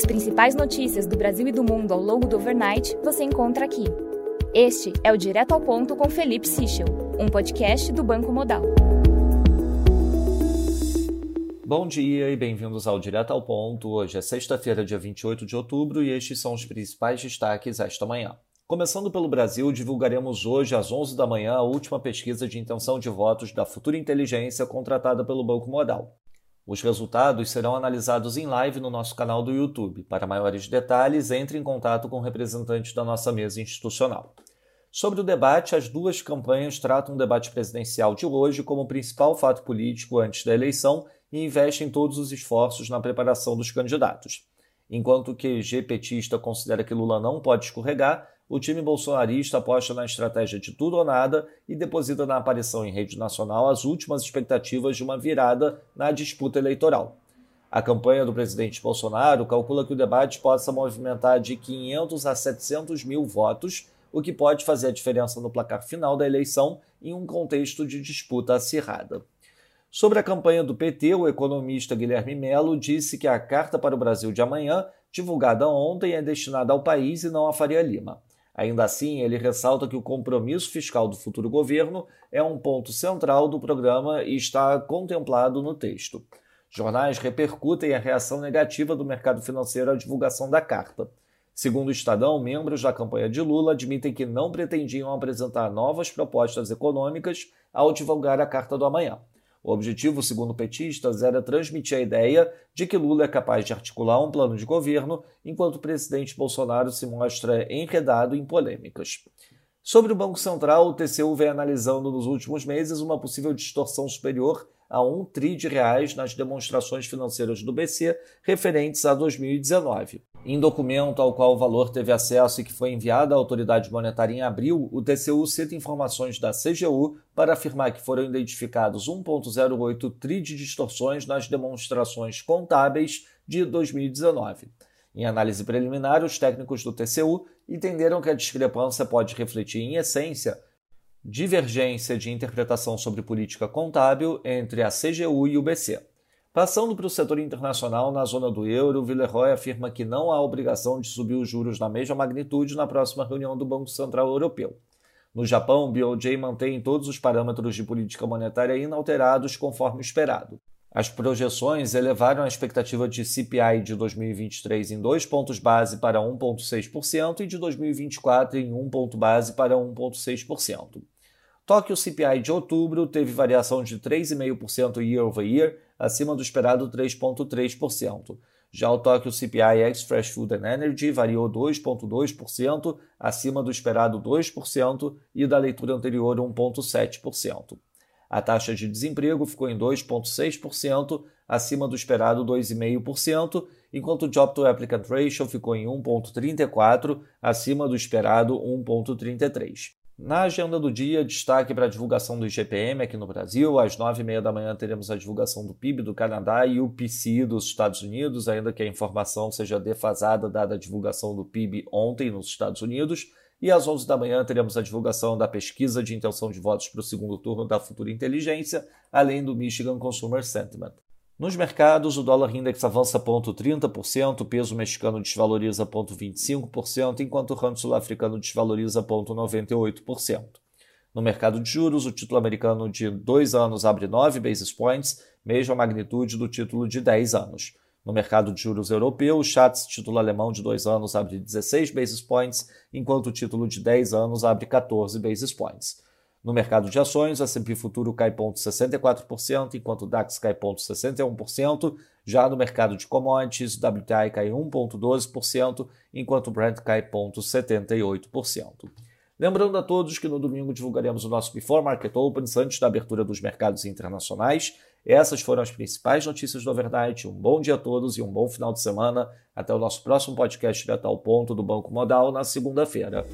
As principais notícias do Brasil e do mundo ao longo do overnight você encontra aqui. Este é o Direto ao Ponto com Felipe Sichel, um podcast do Banco Modal. Bom dia e bem-vindos ao Direto ao Ponto. Hoje é sexta-feira, dia 28 de outubro, e estes são os principais destaques esta manhã. Começando pelo Brasil, divulgaremos hoje às 11 da manhã a última pesquisa de intenção de votos da Futura Inteligência contratada pelo Banco Modal. Os resultados serão analisados em live no nosso canal do YouTube. Para maiores detalhes, entre em contato com representantes da nossa mesa institucional. Sobre o debate, as duas campanhas tratam o debate presidencial de hoje como o principal fato político antes da eleição e investem todos os esforços na preparação dos candidatos. Enquanto o QG petista considera que Lula não pode escorregar, o time bolsonarista aposta na estratégia de tudo ou nada e deposita na aparição em rede nacional as últimas expectativas de uma virada na disputa eleitoral. A campanha do presidente Bolsonaro calcula que o debate possa movimentar de 500 a 700 mil votos, o que pode fazer a diferença no placar final da eleição em um contexto de disputa acirrada. Sobre a campanha do PT, o economista Guilherme Melo disse que a Carta para o Brasil de amanhã, divulgada ontem, é destinada ao país e não a Faria Lima. Ainda assim, ele ressalta que o compromisso fiscal do futuro governo é um ponto central do programa e está contemplado no texto. Jornais repercutem a reação negativa do mercado financeiro à divulgação da carta. Segundo o Estadão, membros da campanha de Lula admitem que não pretendiam apresentar novas propostas econômicas ao divulgar a carta do amanhã. O objetivo, segundo petistas, era transmitir a ideia de que Lula é capaz de articular um plano de governo, enquanto o presidente Bolsonaro se mostra enredado em polêmicas. Sobre o Banco Central, o TCU vem analisando nos últimos meses uma possível distorção superior a um tri de reais nas demonstrações financeiras do BC referentes a 2019. Em documento ao qual o valor teve acesso e que foi enviado à autoridade monetária em abril, o TCU cita informações da CGU para afirmar que foram identificados 1,08 tri de distorções nas demonstrações contábeis de 2019. Em análise preliminar, os técnicos do TCU entenderam que a discrepância pode refletir, em essência, divergência de interpretação sobre política contábil entre a CGU e o BC. Passando para o setor internacional, na zona do euro, Villeroy afirma que não há obrigação de subir os juros na mesma magnitude na próxima reunião do Banco Central Europeu. No Japão, o BOJ mantém todos os parâmetros de política monetária inalterados conforme esperado. As projeções elevaram a expectativa de CPI de 2023 em 2 pontos base para 1,6% e de 2024 em 1 ponto base para 1,6%. Tóquio CPI de outubro teve variação de 3,5% year over year, acima do esperado 3,3%. Já o Tóquio CPI ex Fresh Food and Energy variou 2,2%, acima do esperado 2% e da leitura anterior 1,7%. A taxa de desemprego ficou em 2,6%, acima do esperado 2,5%, enquanto o Job to Applicant Ratio ficou em 1,34%, acima do esperado 1,33%. Na agenda do dia, destaque para a divulgação do IGPM aqui no Brasil. Às 9h30 da manhã teremos a divulgação do PIB do Canadá e o PCI dos Estados Unidos, ainda que a informação seja defasada dada a divulgação do PIB ontem nos Estados Unidos. E às 11 da manhã teremos a divulgação da pesquisa de intenção de votos para o segundo turno da Futura Inteligência, além do Michigan Consumer Sentiment. Nos mercados, o dólar index avança 0,30%, o peso mexicano desvaloriza 0,25%, enquanto o ramo sul-africano desvaloriza 0,98%. No mercado de juros, o título americano de 2 anos abre 9 basis points, mesma magnitude do título de 10 anos. No mercado de juros europeu, o Schatz, título alemão de 2 anos, abre 16 basis points, enquanto o título de 10 anos abre 14 basis points. No mercado de ações, o S&P Futuro cai 0,64%, enquanto o DAX cai 0,61%. Já no mercado de commodities, o WTI cai 1,12%, enquanto o Brent cai 0,78%. Lembrando a todos que no domingo divulgaremos o nosso Before Market Opens antes da abertura dos mercados internacionais. Essas foram as principais notícias do Overnight. Um bom dia a todos e um bom final de semana. Até o nosso próximo podcast direto ao ponto do Banco Modal na segunda-feira.